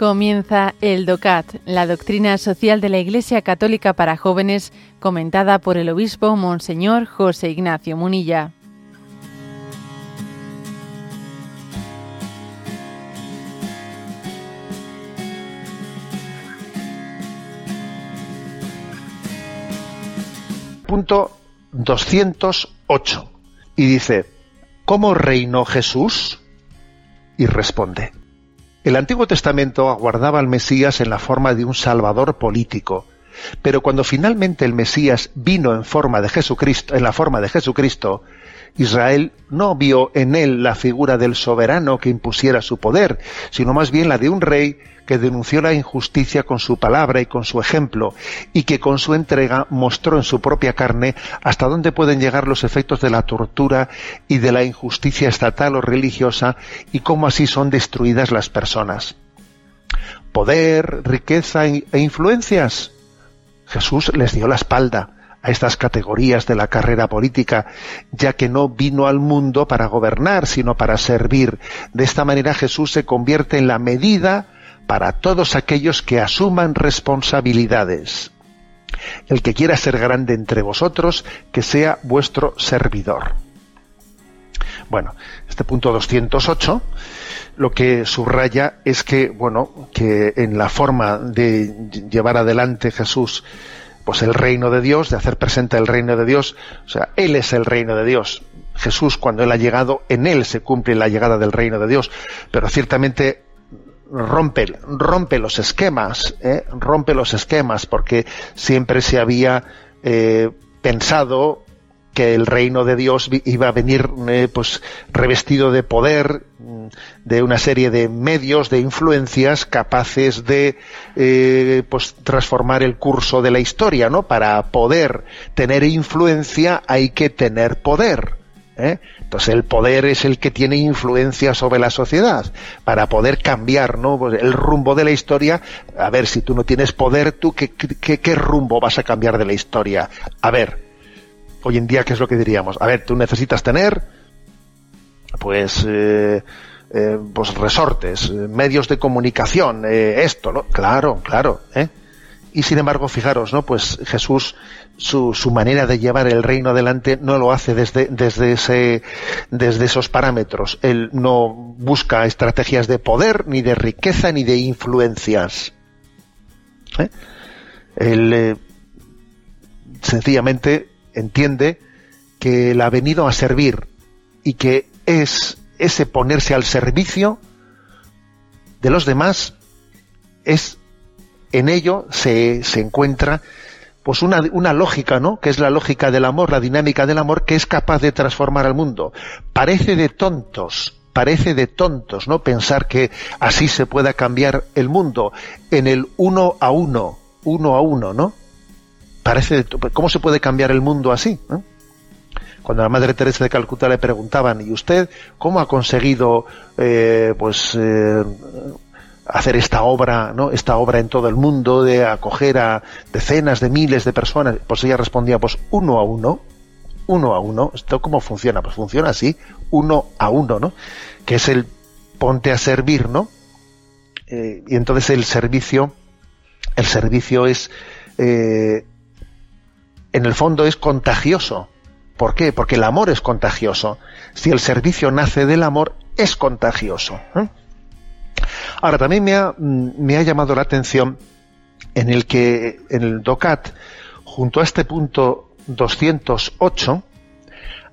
Comienza el DOCAT, la doctrina social de la Iglesia Católica para jóvenes, comentada por el obispo Monseñor José Ignacio Munilla. Punto 208. Y dice, ¿cómo reinó Jesús? Y responde, el Antiguo Testamento aguardaba al Mesías en la forma de un salvador político, pero cuando finalmente el Mesías vino en forma de Jesucristo, en la forma de Jesucristo, Israel no vio en él la figura del soberano que impusiera su poder, sino más bien la de un rey que denunció la injusticia con su palabra y con su ejemplo, y que con su entrega mostró en su propia carne hasta dónde pueden llegar los efectos de la tortura y de la injusticia estatal o religiosa, y cómo así son destruidas las personas. Poder, riqueza e influencias. Jesús les dio la espalda a estas categorías de la carrera política, ya que no vino al mundo para gobernar, sino para servir. De esta manera Jesús se convierte en la medida para todos aquellos que asuman responsabilidades. El que quiera ser grande entre vosotros, que sea vuestro servidor. Bueno, este punto 208 lo que subraya es que, bueno, que en la forma de llevar adelante Jesús pues el reino de Dios, de hacer presente el reino de Dios, o sea, Él es el reino de Dios. Jesús, cuando Él ha llegado, en Él se cumple la llegada del reino de Dios, pero ciertamente rompe, rompe los esquemas, ¿eh? rompe los esquemas, porque siempre se había eh, pensado que el reino de Dios iba a venir eh, pues revestido de poder, mm, de una serie de medios, de influencias capaces de eh, pues transformar el curso de la historia, ¿no? Para poder tener influencia hay que tener poder. ¿eh? Entonces el poder es el que tiene influencia sobre la sociedad. Para poder cambiar ¿no? Pues el rumbo de la historia, a ver, si tú no tienes poder, ¿tú qué, qué, qué rumbo vas a cambiar de la historia? A ver, hoy en día, ¿qué es lo que diríamos? A ver, tú necesitas tener, pues, eh, eh, pues resortes, medios de comunicación, eh, esto, ¿no? Claro, claro, ¿eh? Y sin embargo, fijaros, ¿no? Pues Jesús, su, su manera de llevar el reino adelante no lo hace desde, desde, ese, desde esos parámetros. Él no busca estrategias de poder, ni de riqueza, ni de influencias. ¿eh? Él eh, sencillamente entiende que él ha venido a servir y que es ese ponerse al servicio de los demás es en ello se, se encuentra pues una, una, lógica, ¿no? Que es la lógica del amor, la dinámica del amor, que es capaz de transformar al mundo. Parece de tontos, parece de tontos, ¿no? Pensar que así se pueda cambiar el mundo en el uno a uno, uno a uno, ¿no? Parece, ¿cómo se puede cambiar el mundo así? Cuando a la Madre Teresa de Calcuta le preguntaban, ¿y usted cómo ha conseguido, eh, pues, eh, hacer esta obra, ¿no? Esta obra en todo el mundo de acoger a decenas de miles de personas. Pues ella respondía, pues uno a uno, uno a uno. ¿Esto cómo funciona? Pues funciona así, uno a uno, ¿no? Que es el ponte a servir, ¿no? Eh, y entonces el servicio, el servicio es, en el fondo es contagioso. ¿Por qué? Porque el amor es contagioso. Si el servicio nace del amor, es contagioso. ¿eh? Ahora, también me ha, me ha, llamado la atención en el que en el DOCAT, junto a este punto 208,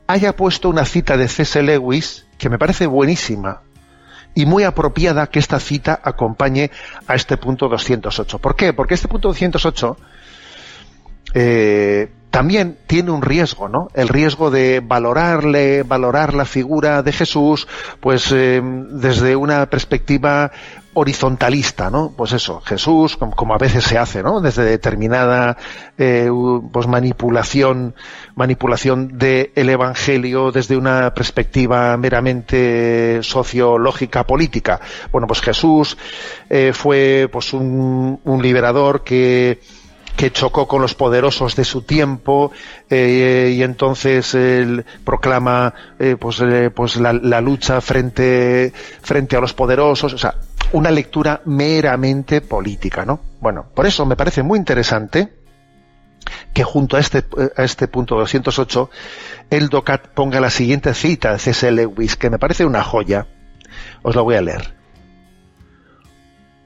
haya puesto una cita de C.S. Lewis que me parece buenísima y muy apropiada que esta cita acompañe a este punto 208. ¿Por qué? Porque este punto 208 eh, también tiene un riesgo, ¿no? El riesgo de valorarle, valorar la figura de Jesús, pues eh, desde una perspectiva horizontalista, ¿no? Pues eso, Jesús, como, a veces se hace, ¿no? Desde determinada eh, pues manipulación, manipulación del Evangelio desde una perspectiva meramente sociológica política. Bueno, pues Jesús eh, fue pues un liberador que que chocó con los poderosos de su tiempo eh, y entonces él proclama eh, pues, eh, pues la, lucha frente frente a los poderosos o sea una lectura meramente política, ¿no? Bueno, por eso me parece muy interesante que junto a este, a este punto 208 el DOCAT ponga la siguiente cita de C.S. Lewis, que me parece una joya. Os la voy a leer.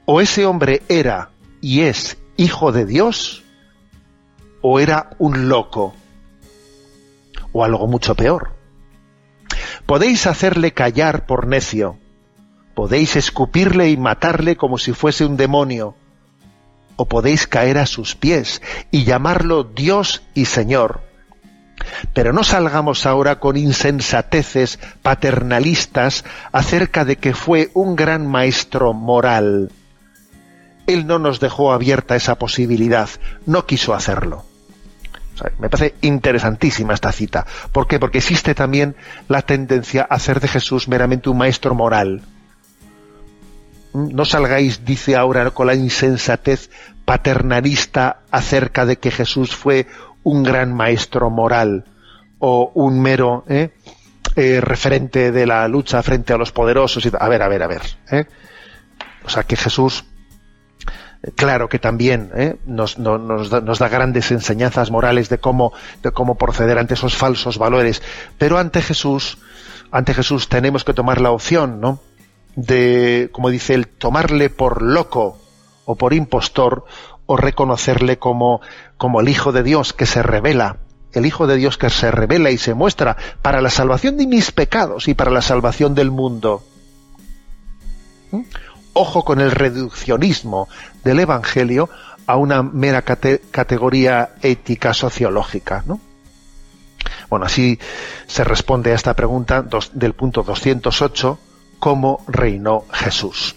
O ese hombre era y es hijo de Dios, o era un loco, o algo mucho peor. Podéis hacerle callar por necio, podéis escupirle y matarle como si fuese un demonio, o podéis caer a sus pies y llamarlo Dios y Señor. Pero no salgamos ahora con insensateces paternalistas acerca de que fue un gran maestro moral. Él no nos dejó abierta esa posibilidad, no quiso hacerlo. Me parece interesantísima esta cita. ¿Por qué? Porque existe también la tendencia a hacer de Jesús meramente un maestro moral. No salgáis, dice ahora, con la insensatez paternalista acerca de que Jesús fue un gran maestro moral o un mero ¿eh? Eh, referente de la lucha frente a los poderosos. A ver, a ver, a ver. ¿eh? O sea, que Jesús, claro que también nos, nos, da, grandes enseñanzas morales de cómo, de cómo proceder ante esos falsos valores, pero ante Jesús, ante Jesús tenemos que tomar la opción, ¿no? de, como dice él, tomarle por loco o por impostor o reconocerle como, como el Hijo de Dios que se revela, el Hijo de Dios que se revela y se muestra para la salvación de mis pecados y para la salvación del mundo. ¿Mm? Ojo con el reduccionismo del Evangelio a una mera categoría ética sociológica. ¿no? Bueno, así se responde a esta pregunta del punto 208 cómo reinó Jesús.